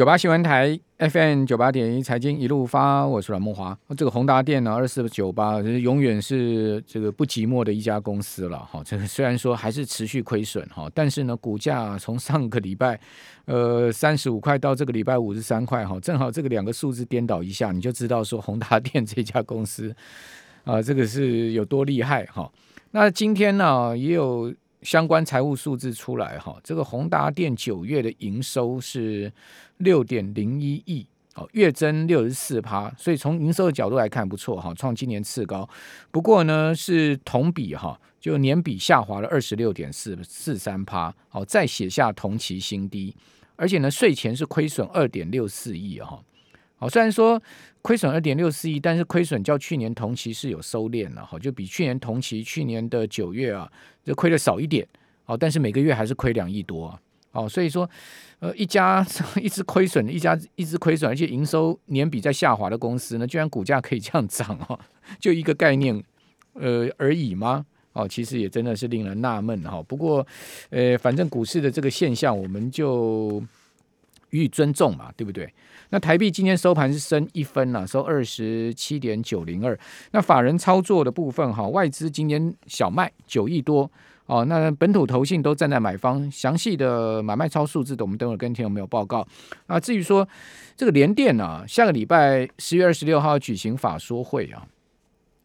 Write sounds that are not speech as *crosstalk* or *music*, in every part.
九八新闻台 FM 九八点一财经一路发，我是阮梦华。这个宏达电呢，二四九八，永远是这个不寂寞的一家公司了哈。这个 *laughs* 虽然说还是持续亏损哈，但是呢，股价从上个礼拜呃三十五块到这个礼拜五十三块哈，正好这个两个数字颠倒一下，你就知道说宏达电这家公司啊、这个是有多厉害哈。那今天呢，也有。相关财务数字出来哈，这个宏达电九月的营收是六点零一亿，哦，月增六十四趴，所以从营收的角度来看不错哈，创今年次高。不过呢，是同比哈，就年比下滑了二十六点四四三趴，好，再写下同期新低，而且呢，税前是亏损二点六四亿哈。好，虽然说亏损二点六四亿，但是亏损较去年同期是有收敛了，哈，就比去年同期去年的九月啊，就亏的少一点，好，但是每个月还是亏两亿多，哦，所以说，呃，一家 *laughs* 一直亏损一家一直亏损，而且营收年比在下滑的公司呢，居然股价可以这样涨哦，*laughs* 就一个概念，呃而已吗？哦，其实也真的是令人纳闷哈。不过，呃，反正股市的这个现象，我们就予以尊重嘛，对不对？那台币今天收盘是升一分了，收二十七点九零二。那法人操作的部分哈，外资今天小卖九亿多哦。那本土投信都站在买方，详细的买卖超数字的，我们等会跟听有没有报告啊。至于说这个联电啊，下个礼拜十月二十六号举行法说会啊，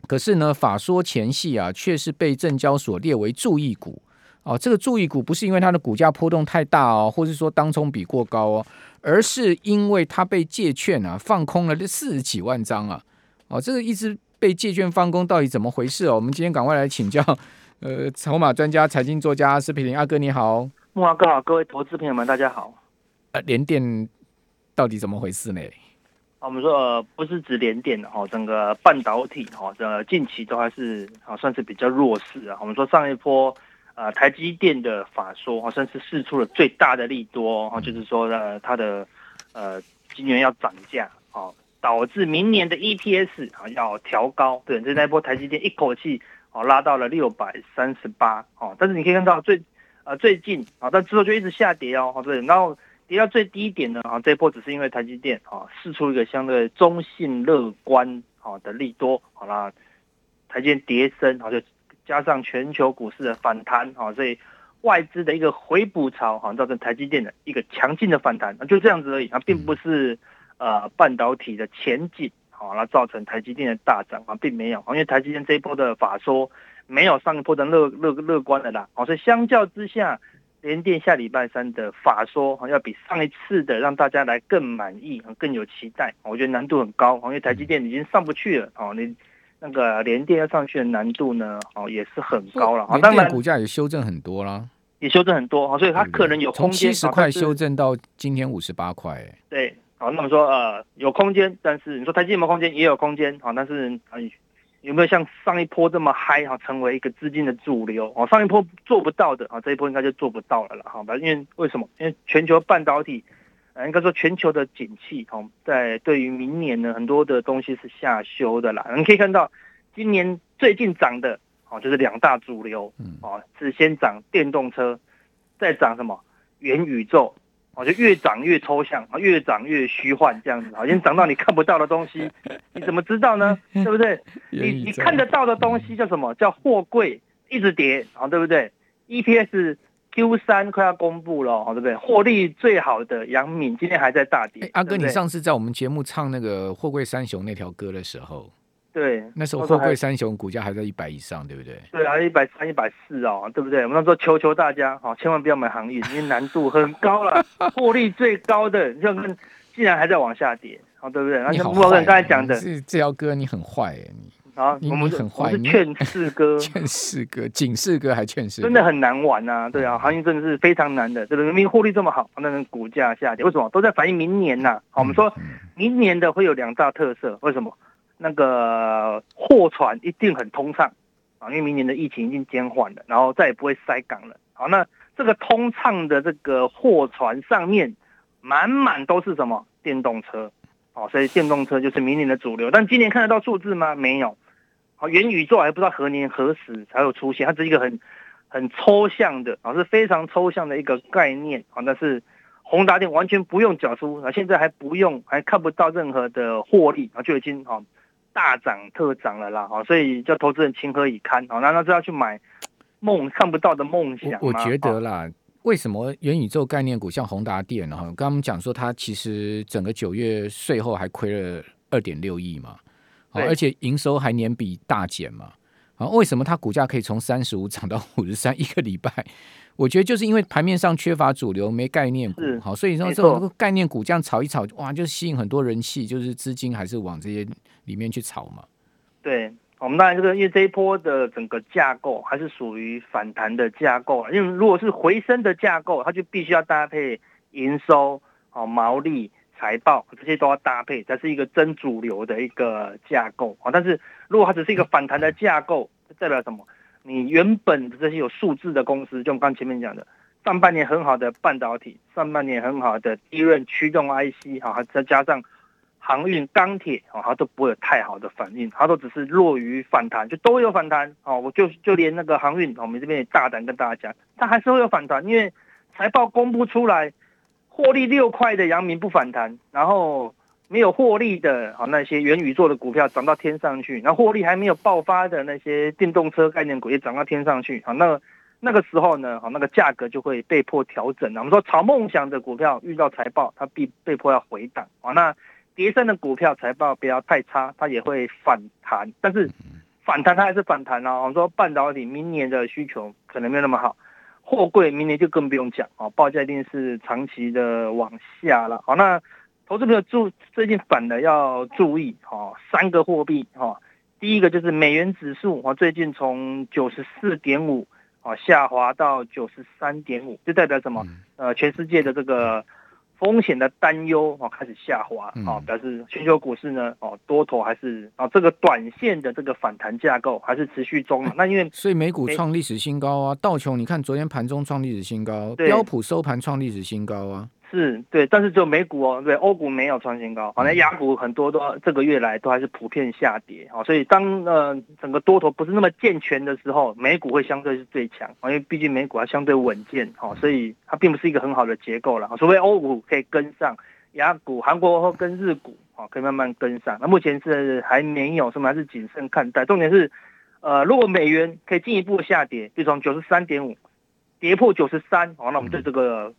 可是呢，法说前夕啊，却是被证交所列为注意股哦。这个注意股不是因为它的股价波动太大哦，或是说当冲比过高哦。而是因为它被借券啊放空了这四十几万张啊，哦，这个一直被借券放空到底怎么回事哦？我们今天赶快来请教，呃，筹码专家、财经作家施培林阿哥你好，木华哥好，各位投资朋友们大家好。呃，联电到底怎么回事呢？我们说呃，不是指联电哈，整个半导体哈，这近期都还是啊算是比较弱势啊。我们说上一波。呃，台积电的法说好像是试出了最大的利多，哈，就是说呢，它的呃今年要涨价，哦，导致明年的 EPS 啊要调高，对，这那波台积电一口气哦拉到了六百三十八，哦，但是你可以看到最呃最近啊，但之后就一直下跌哦，对，然后跌到最低点呢，啊，这一波只是因为台积电啊试出一个相对中性乐观好的利多，好啦，台积电跌深，好就。加上全球股市的反弹，哈，所以外资的一个回补潮，哈，造成台积电的一个强劲的反弹，就这样子而已，它并不是呃半导体的前景，好，那造成台积电的大涨啊，并没有，因为台积电这一波的法说没有上一波的乐乐乐观的啦，好，所以相较之下，联电下礼拜三的法说，好，要比上一次的让大家来更满意，更有期待，我觉得难度很高，因为台积电已经上不去了，哦，你。那个联电要上去的难度呢，哦，也是很高了。当然，股价也修正很多啦，也修正很多，所以它可能有空间。从七十块修正到今天五十八块。对，好，那么说呃有空间，但是你说台积电有没有空间？也有空间，好，但是有没有像上一波这么嗨哈，成为一个资金的主流？哦，上一波做不到的啊，这一波应该就做不到了了，哈。反正？因为为什么？因为全球半导体。应该说全球的景气哦，在对于明年呢，很多的东西是下修的啦。你可以看到，今年最近涨的哦，就是两大主流，哦，是先涨电动车，再涨什么元宇宙，哦，就越涨越抽象，越涨越虚幻这样子，好像涨到你看不到的东西，*laughs* 你怎么知道呢？对不对？你你看得到的东西叫什么？叫货柜一直跌啊，对不对？EPS。Q 三快要公布了，好对不对？获利最好的杨敏今天还在大跌。阿哥，你上次在我们节目唱那个货柜三雄那条歌的时候，对，那时候货柜三雄股价还在一百以上，对不对？对啊，一百三、一百四哦，对不对？我们那时候求求大家，好，千万不要买航运，因为难度很高了。*laughs* 获利最高的，你看，竟然还在往下跌，好，对不对？你好坏，刚才讲的，这这条歌你很坏哎，你。啊，我们很坏，*laughs* 是劝世哥，劝世哥，警示哥还劝世，真的很难玩、啊。对啊，行情真的是非常难的。这个人民获利这么好，那股价下跌，为什么？都在反映明年呐、啊。好，我们说明年的会有两大特色，为什么？那个货船一定很通畅啊，因为明年的疫情已经减缓了，然后再也不会塞港了。好，那这个通畅的这个货船上面满满都是什么？电动车。好，所以电动车就是明年的主流。但今年看得到数字吗？没有。好，元宇宙还不知道何年何时才有出现，它是一个很很抽象的啊，是非常抽象的一个概念啊。但是宏达电完全不用缴出，啊，现在还不用，还看不到任何的获利，啊，就已经啊大涨特涨了啦，哈，所以叫投资人情何以堪？啊，难道是要去买梦看不到的梦想吗？我觉得啦，为什么元宇宙概念股像宏达电哈，刚刚我们讲说它其实整个九月税后还亏了二点六亿嘛，而且营收还年比大减嘛，啊，为什么它股价可以从三十五涨到五十三一个礼拜？我觉得就是因为盘面上缺乏主流，没概念股，好，所以说这种概念股这样炒一炒，哇，就吸引很多人气，就是资金还是往这些里面去炒嘛。对，我们当然这个因为这一波的整个架构还是属于反弹的架构，因为如果是回升的架构，它就必须要搭配营收、哦毛利、财报这些都要搭配，才是一个真主流的一个架构啊。但是如果它只是一个反弹的架构，代表什么？你原本的这些有数字的公司，就我们刚前面讲的，上半年很好的半导体，上半年很好的低润驱动 IC，哈，再加上航运、钢铁，啊，它都不会有太好的反应，它都只是弱于反弹，就都有反弹，啊，我就就连那个航运，我们这边也大胆跟大家讲，它还是会有反弹，因为财报公布出来，获利六块的阳明不反弹，然后。没有获利的啊，那些元宇宙的股票涨到天上去，然后获利还没有爆发的那些电动车概念股也涨到天上去啊，那那个时候呢，好，那个价格就会被迫调整了。我们说炒梦想的股票遇到财报，它必被迫要回档啊。那跌升的股票财报不要太差，它也会反弹，但是反弹它还是反弹啊。我们说半导体明年的需求可能没有那么好，货柜明年就更不用讲啊，报价一定是长期的往下了。好，那。投资朋友注最近反的要注意哈，三个货币哈，第一个就是美元指数啊，最近从九十四点五啊下滑到九十三点五，就代表什么？呃，全世界的这个。风险的担忧哦开始下滑啊，表示全球股市呢哦多头还是啊这个短线的这个反弹架构还是持续中。那因为所以美股创历史新高啊，道琼你看昨天盘中创历史新高，标普收盘创历史新高啊。是对，但是只有美股哦，对，欧股没有创新高，好，像亚股很多都这个月来都还是普遍下跌，哦，所以当呃整个多头不是那么健全的时候，美股会相对是最强，因为毕竟美股还相对稳健，哦，所以它并不是一个很好的结构了，除非欧股可以跟上，亚股、韩国或跟日股，哦，可以慢慢跟上，那目前是还没有，什么还是谨慎看待，重点是，呃，如果美元可以进一步下跌，就从九十三点五跌破九十三，哦，那我们对这个。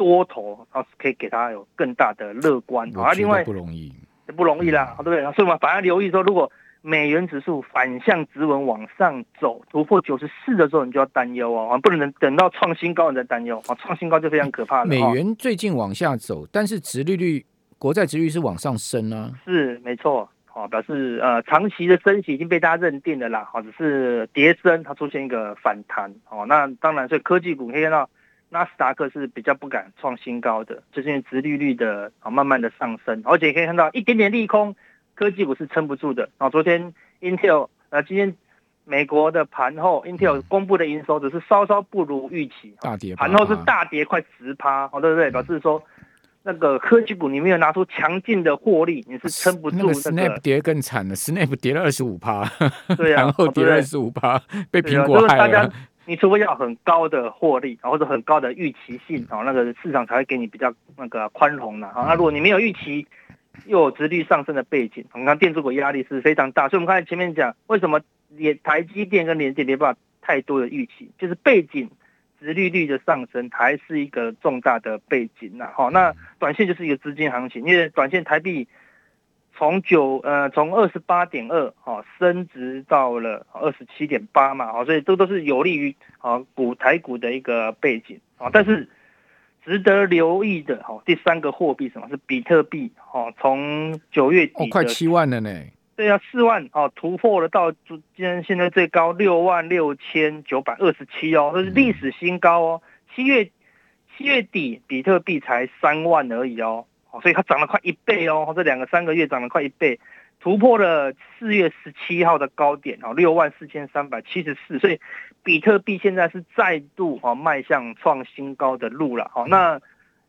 多头啊，可以给他有更大的乐观啊。另外不容易，不容易啦，对不对？所以我们反而留意说，如果美元指数反向直稳往上走，突破九十四的时候，你就要担忧哦，不能等等到创新高你再担忧啊，创新高就非常可怕了。美元最近往下走，但是殖利率、国债殖利率是往上升啊。是没错，好，表示呃长期的升息已经被大家认定了啦，好，只是跌升它出现一个反弹，哦，那当然，所以科技股可以看到。纳斯达克是比较不敢创新高的，就是因为殖利率的啊慢慢的上升，而且可以看到一点点利空，科技股是撑不住的。啊，昨天 Intel 啊，今天美国的盘后 Intel 公布的营收只是稍稍不如预期，大跌，盘后是大跌快十趴，哦对不对？表示说那个科技股你没有拿出强劲的获利，你是撑不住的。那个 Snap 跌更惨了，Snap 跌了二十五趴，对啊，盘后跌了二十五趴，被苹果害了。你除非要很高的获利，或者很高的预期性，哦，那个市场才会给你比较那个宽容的，啊，那如果你没有预期，又有殖率上升的背景，我们看电子股压力是非常大，所以我们刚才前面讲，为什么连台积电跟联电没办法太多的预期，就是背景殖利率的上升还是一个重大的背景呐，好，那短线就是一个资金行情，因为短线台币。从九呃从二十八点二哈升值到了二十七点八嘛，好，所以这都是有利于啊股台股的一个背景啊。但是值得留意的哈，第三个货币什么是比特币哈？从九月底、哦、快七万了呢。对啊，四万哦，突破了到今天现在最高六万六千九百二十七哦，这是历史新高哦。七月七月底比特币才三万而已哦。哦，所以它涨了快一倍哦，这两个三个月涨了快一倍，突破了四月十七号的高点哦，六万四千三百七十四，所以比特币现在是再度啊迈向创新高的路了。好，那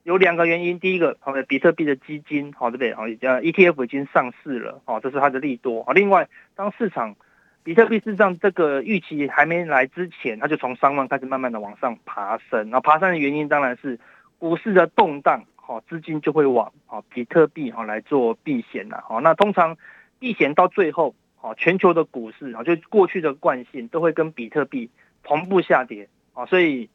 有两个原因，第一个，好，比特币的基金，好，对不对？好，ETF 已经上市了，哦，这是它的利多。另外，当市场比特币市场这个预期还没来之前，它就从三万开始慢慢的往上爬升，然后爬升的原因当然是。股市的动荡，好，资金就会往哦比特币哈来做避险呐，好，那通常避险到最后，哦，全球的股市啊，就过去的惯性都会跟比特币同步下跌，啊，所以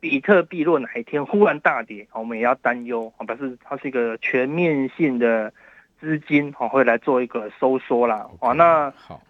比特币若哪一天忽然大跌，我们也要担忧，啊，表示它是一个全面性的资金，哈，会来做一个收缩啦，啊，那好。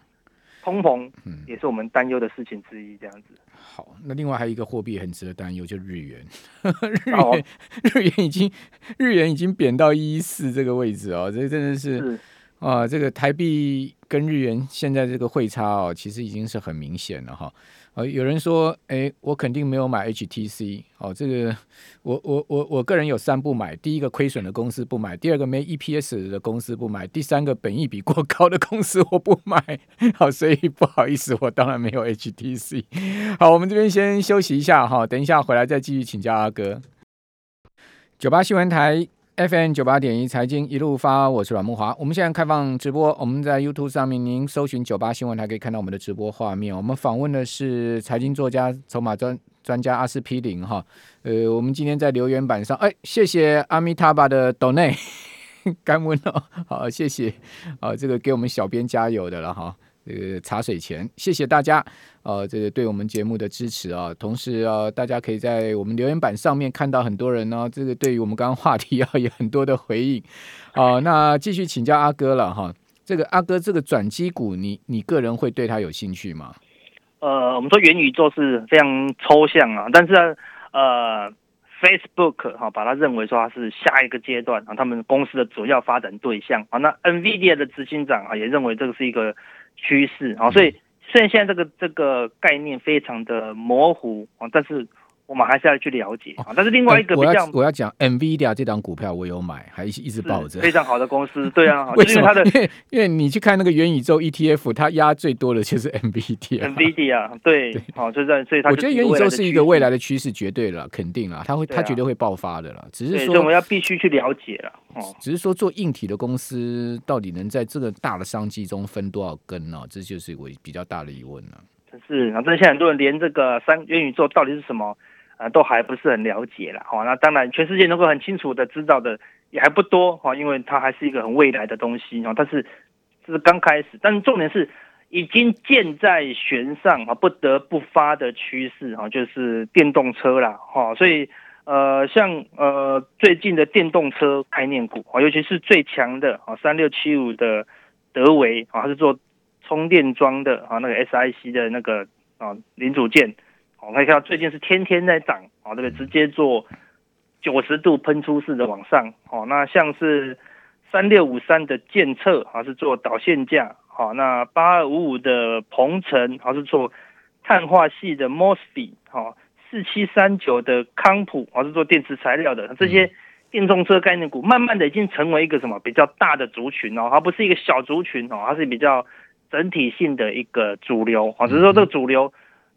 通膨，嗯，也是我们担忧的事情之一。这样子，好，那另外还有一个货币很值得担忧，就是日元。*laughs* 日元，日元已经日元已经贬到一一四这个位置哦，这真的是，是啊，这个台币跟日元现在这个汇差哦，其实已经是很明显了哈。呃，有人说，哎，我肯定没有买 HTC 哦。这个，我我我我个人有三不买：第一个亏损的公司不买；第二个没 EPS 的公司不买；第三个本益比过高的公司我不买。好，所以不好意思，我当然没有 HTC。好，我们这边先休息一下哈，等一下回来再继续请教阿哥。九八新闻台。FM 九八点一财经一路发，我是阮慕华。我们现在开放直播，我们在 YouTube 上面，您搜寻九八新闻台可以看到我们的直播画面。我们访问的是财经作家、筹码专专家阿司匹林哈。呃，我们今天在留言板上，哎，谢谢阿米塔巴的 Donate，感恩哦，好，谢谢，啊，这个给我们小编加油的了哈。呃茶水钱，谢谢大家，呃，这个对我们节目的支持啊。同时啊，大家可以在我们留言板上面看到很多人呢、这个对于我们刚刚话题 *laughs* 啊，有很多的回应。啊、那继续请教阿哥了哈。这个阿哥，这个转机股，你你个人会对他有兴趣吗？呃，我们说元宇宙是非常抽象啊，但是呃，Facebook 哈、把它认为说它是下一个阶段啊，他们公司的主要发展对象啊。那 NVIDIA 的执行长啊，也认为这个是一个。趋势啊，所以虽然现在这个这个概念非常的模糊啊，但是。我们还是要去了解啊，但是另外一个比较，我要我要讲 NVIDIA 这档股票我有买，还一直抱着，非常好的公司，对啊，为什么？因为它的，因为你去看那个元宇宙 ETF，它压最多的就是 *laughs* NVIDIA，NVIDIA *laughs* 对，好，就在所以它，我觉得元宇宙是一个未来的趋势，绝对了，肯定了，它会，它绝对会爆发的了，只是说我们要必须去了解了，哦，只是说做硬体的公司到底能在这个大的商机中分多少根呢？这就是我比较大的疑问了。是啊，但现在很多人连这个三元宇宙到底是什么？啊，都还不是很了解了，好，那当然，全世界能够很清楚的知道的也还不多，哈，因为它还是一个很未来的东西，啊，但是这是刚开始，但是重点是已经箭在弦上，啊，不得不发的趋势，哈，就是电动车了，哈，所以，呃，像呃最近的电动车概念股，啊，尤其是最强的，啊，三六七五的德维，啊，它是做充电桩的，啊，那个 SIC 的那个啊零组件。我可以看到最近是天天在涨，哦，这个直接做九十度喷出式的往上，哦，那像是三六五三的建策，啊是做导线架，好，那八二五五的鹏程，啊是做碳化系的 MOSFET，好，四七三九的康普，啊是做电池材料的，这些电动车概念股，慢慢的已经成为一个什么比较大的族群哦，它不是一个小族群哦，它是比较整体性的一个主流，啊，只是说这个主流。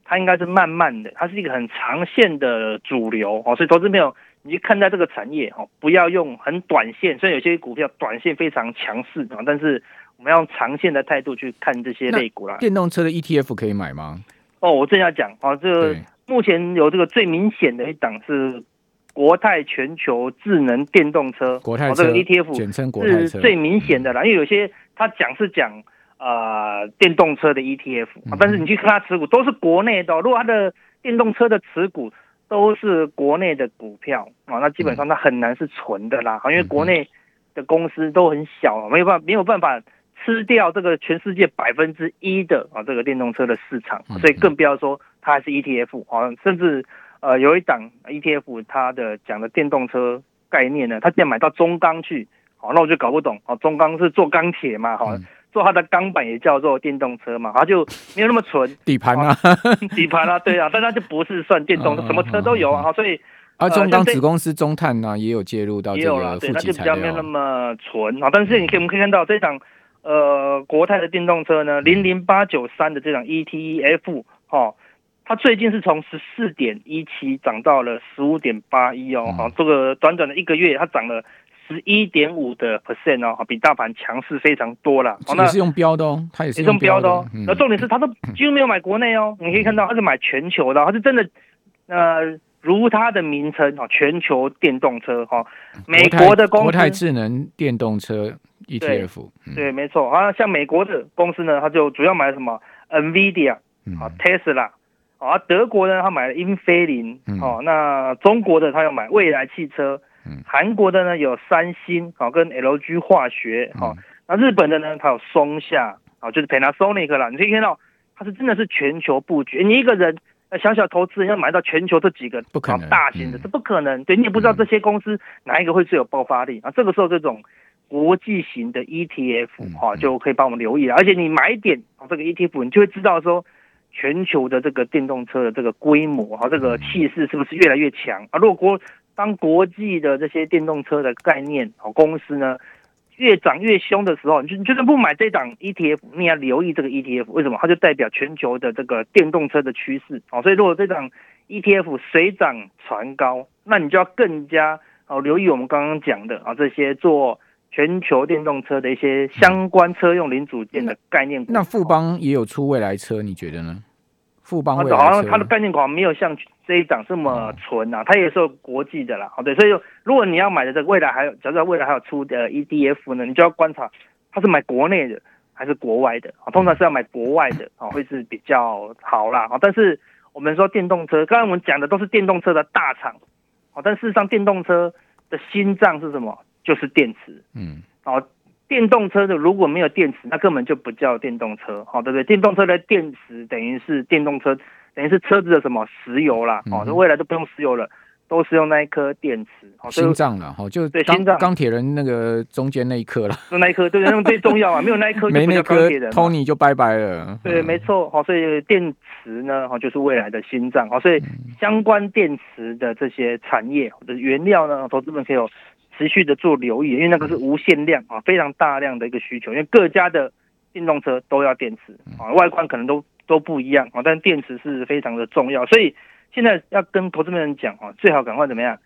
它应该是慢慢的，它是一个很长线的主流哦，所以投资朋友，你去看待这个产业哦，不要用很短线，虽然有些股票短线非常强势啊，但是我们要用长线的态度去看这些类股啦。电动车的 ETF 可以买吗？哦，我正要讲哦，这个目前有这个最明显的一档是国泰全球智能电动车，国泰这个 ETF 简称国泰是最明显的啦，因为有些他讲是讲。呃，电动车的 ETF，但是你去看它持股都是国内的，哦。如果它的电动车的持股都是国内的股票啊，那基本上它很难是纯的啦。因为国内的公司都很小，没有办法没有办法吃掉这个全世界百分之一的啊这个电动车的市场，所以更不要说它还是 ETF 啊。甚至呃有一档 ETF，它的讲的电动车概念呢，它竟然买到中钢去，好，那我就搞不懂啊。中钢是做钢铁嘛，好。做它的钢板也叫做电动车嘛，它就没有那么纯 *laughs* 底盘啊，*laughs* 底盘啊，对啊，*laughs* 但它就不是算电动车，什么车都有啊，所以啊，中钢子公司中碳呢也有介入到这个负极材料，对，那就比较没有那么纯啊。但是你可以我们可以看到这档呃国泰的电动车呢，零零八九三的这档 ETF 哦，它最近是从十四点一七涨到了十五点八一哦，好，这个短短的一个月它涨了。十一点五的 percent 哦，比大盘强势非常多了。也是用标的哦，它也是用标的哦。那重点是，它都几乎没有买国内哦。你可以看到，它是买全球的，它是真的，呃，如它的名称哈，全球电动车哈，美国的公司国泰智能电动车 ETF，对，对，没错啊，像美国的公司呢，它就主要买什么 NVIDIA 啊，Tesla 啊，德国呢，他买了英飞凌，哦，那中国的他要买未来汽车，韩国的呢有三星，好，跟 LG 化学，好，那日本的呢，它有松下，啊，就是 Panasonic 啦，你可以看到，它是真的是全球布局，你一个人。小小投资人要买到全球这几个不可能大型的，这不可能。对，你也不知道这些公司哪一个会最有爆发力啊。这个时候，这种国际型的 ETF 哈，就可以帮我们留意了。而且你买一点这个 ETF，你就会知道说，全球的这个电动车的这个规模哈，这个气势是不是越来越强啊？如果国当国际的这些电动车的概念哦公司呢，越涨越凶的时候，你就你就算不买这档 ETF，你要留意这个 ETF，为什么？它就代表全球的这个电动车的趋势。哦，所以如果这档 ETF 水涨船高，那你就要更加哦留意我们刚刚讲的啊这些做全球电动车的一些相关车用零组件的概念股。那富邦也有出未来车，你觉得呢？富邦未来好像它的概念股没有像这一档这么纯啊，它也是有国际的啦。好，对，所以如果你要买的这个未来还有，假设未来还有出的 ETF 呢，你就要观察它是买国内的还是国外的啊。通常是要买国外的啊，*laughs* 会是比较好啦。啊，但是我们说电动车，刚才我们讲的都是电动车的大厂，啊，但事实上电动车的心脏是什么？就是电池。嗯，好。电动车的如果没有电池，那根本就不叫电动车，好，对不对？电动车的电池等于是电动车，等于是车子的什么石油啦，哦、嗯，未来都不用石油了，都是用那一颗电池，心脏了，哈，就对，心脏。钢铁人那个中间那一颗了，就那一颗，对，那最重要啊，没有那一颗就不叫钢铁人，Tony 就拜拜了，对，没错，哦，所以电池呢，哦，就是未来的心脏，哦，所以相关电池的这些产业或者原料呢，投资们可以有。持续的做留意，因为那个是无限量啊，非常大量的一个需求。因为各家的电动车都要电池啊，外观可能都都不一样啊，但电池是非常的重要。所以现在要跟投资人讲哦，最好赶快怎么样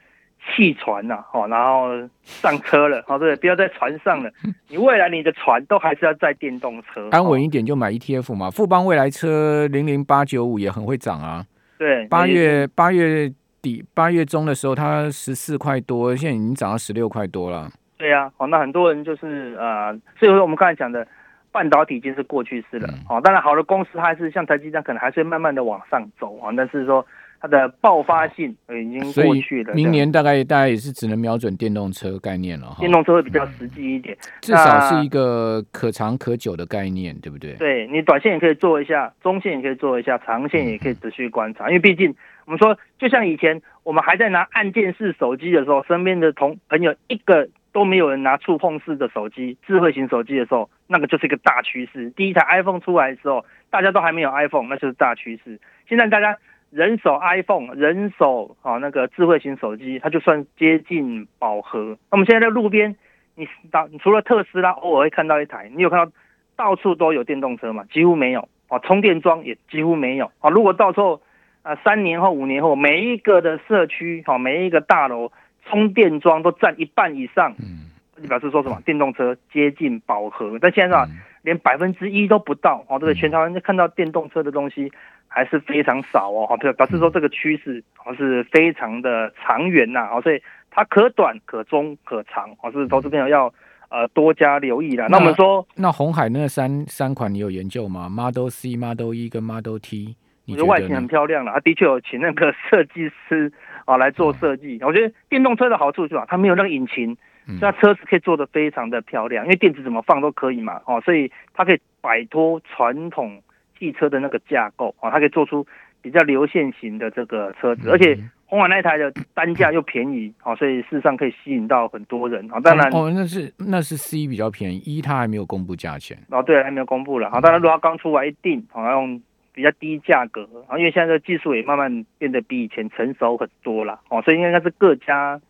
弃船呐，哈，然后上车了，好，对，不要在船上了。你未来你的船都还是要载电动车，安稳一点就买 ETF 嘛。富邦未来车零零八九五也很会涨啊，对，八月八月。底八月中的时候，它十四块多，现在已经涨到十六块多了。对呀、啊，好，那很多人就是呃，所以说我们刚才讲的半导体已经是过去式了。好、嗯，当然好的公司还是像台积电，可能还是慢慢的往上走啊。但是说它的爆发性已经过去了。明年大概大概也是只能瞄准电动车概念了。电动车会比较实际一点，至少是一个可长可久的概念，对不对？对，你短线也可以做一下，中线也可以做一下，长线也可以持续观察，嗯、因为毕竟。我们说，就像以前我们还在拿按键式手机的时候，身边的同朋友一个都没有人拿触碰式的手机、智慧型手机的时候，那个就是一个大趋势。第一台 iPhone 出来的时候，大家都还没有 iPhone，那就是大趋势。现在大家人手 iPhone，人手啊那个智慧型手机，它就算接近饱和。那么现在在路边，你到除了特斯拉偶尔会看到一台，你有看到到处都有电动车吗？几乎没有啊，充电桩也几乎没有啊。如果到时候啊，三年后、五年后，每一个的社区，好，每一个大楼充电桩都占一半以上，嗯，你表示说什么？电动车接近饱和，但现在啊，连百分之一都不到，哦，这个，全台湾看到电动车的东西还是非常少哦，好，表表示说这个趋势哦是非常的长远呐，哦，所以它可短可中可长，哦，是投资朋友要呃多加留意啦。那我们说，那红海那三三款你有研究吗？Model C、Model E 跟 Model T。你觉得外形很漂亮了，啊，的确有请那个设计师啊来做设计。我觉得电动车的好处是吧，它没有那个引擎，所以它车子可以做得非常的漂亮，因为电池怎么放都可以嘛，哦，所以它可以摆脱传统汽车的那个架构啊，它可以做出比较流线型的这个车子，而且红海那台的单价又便宜，哦，所以事实上可以吸引到很多人啊。当然，哦，那是那是 C 比较便宜，E 它还没有公布价钱。哦，对，还没有公布了。好，当然如果它刚出来一定好像用。比较低价格，啊，因为现在的技术也慢慢变得比以前成熟很多了，哦，所以应该是各家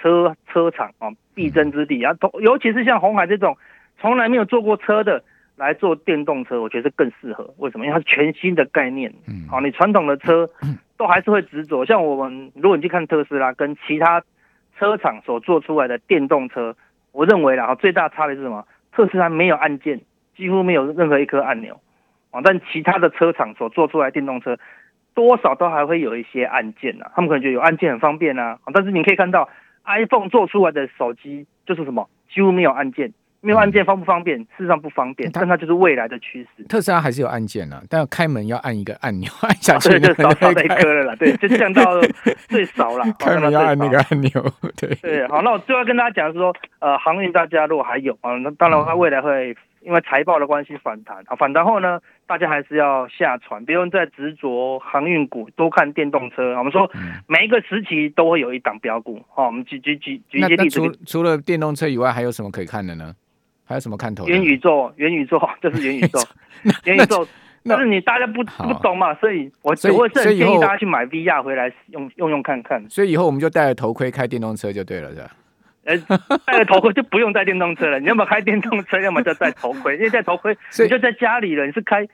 车车厂啊必争之地啊，尤其是像红海这种从来没有坐过车的来做电动车，我觉得更适合。为什么？因为它是全新的概念，嗯好，你传统的车都还是会执着。像我们如果你去看特斯拉跟其他车厂所做出来的电动车，我认为啦，最大差别是什么？特斯拉没有按键，几乎没有任何一颗按钮。但其他的车厂所做出来的电动车，多少都还会有一些按键啊，他们可能觉得有按键很方便啊，但是你可以看到 iPhone 做出来的手机就是什么，几乎没有按键。没有按键方不方便？事实上不方便，但它就是未来的趋势。特斯拉还是有按键啊，但要开门要按一个按钮，按下去 *laughs* 就少少一颗了啦。对，就降到 *laughs* 最少了。开门要按那个按钮，对对。好，那我最后跟大家讲是说，呃，航运大家如果还有啊，那当然它未来会因为财报的关系反弹啊，反弹后呢，大家还是要下船，不用再执着航运股，多看电动车。我们说每一个时期都会有一档标股。好，我们举举举举一些例子。除除了电动车以外，还有什么可以看的呢？还有什么看头？*laughs* *laughs* 元宇宙，元宇宙就是元宇宙，元宇宙。但是你大家不不懂嘛，所以我只会是建议大家去买 VR 回来用用用看看。所以以后我们就戴着头盔开电动车就对了，是吧？哎，戴了头盔就不用戴电动车了。你要么开电动车，要么就戴头盔。因为戴头盔，你就在家里了，你是开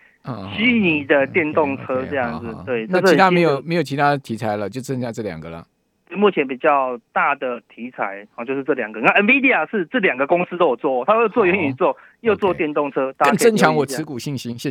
虚拟的电动车这样子。对，那其他没有没有其他题材了，就剩下这两个了。目前比较大的题材啊，就是这两个。那 NVIDIA 是这两个公司都有做，它会做元宇宙，又做电动车，更增强我持股信心。谢谢。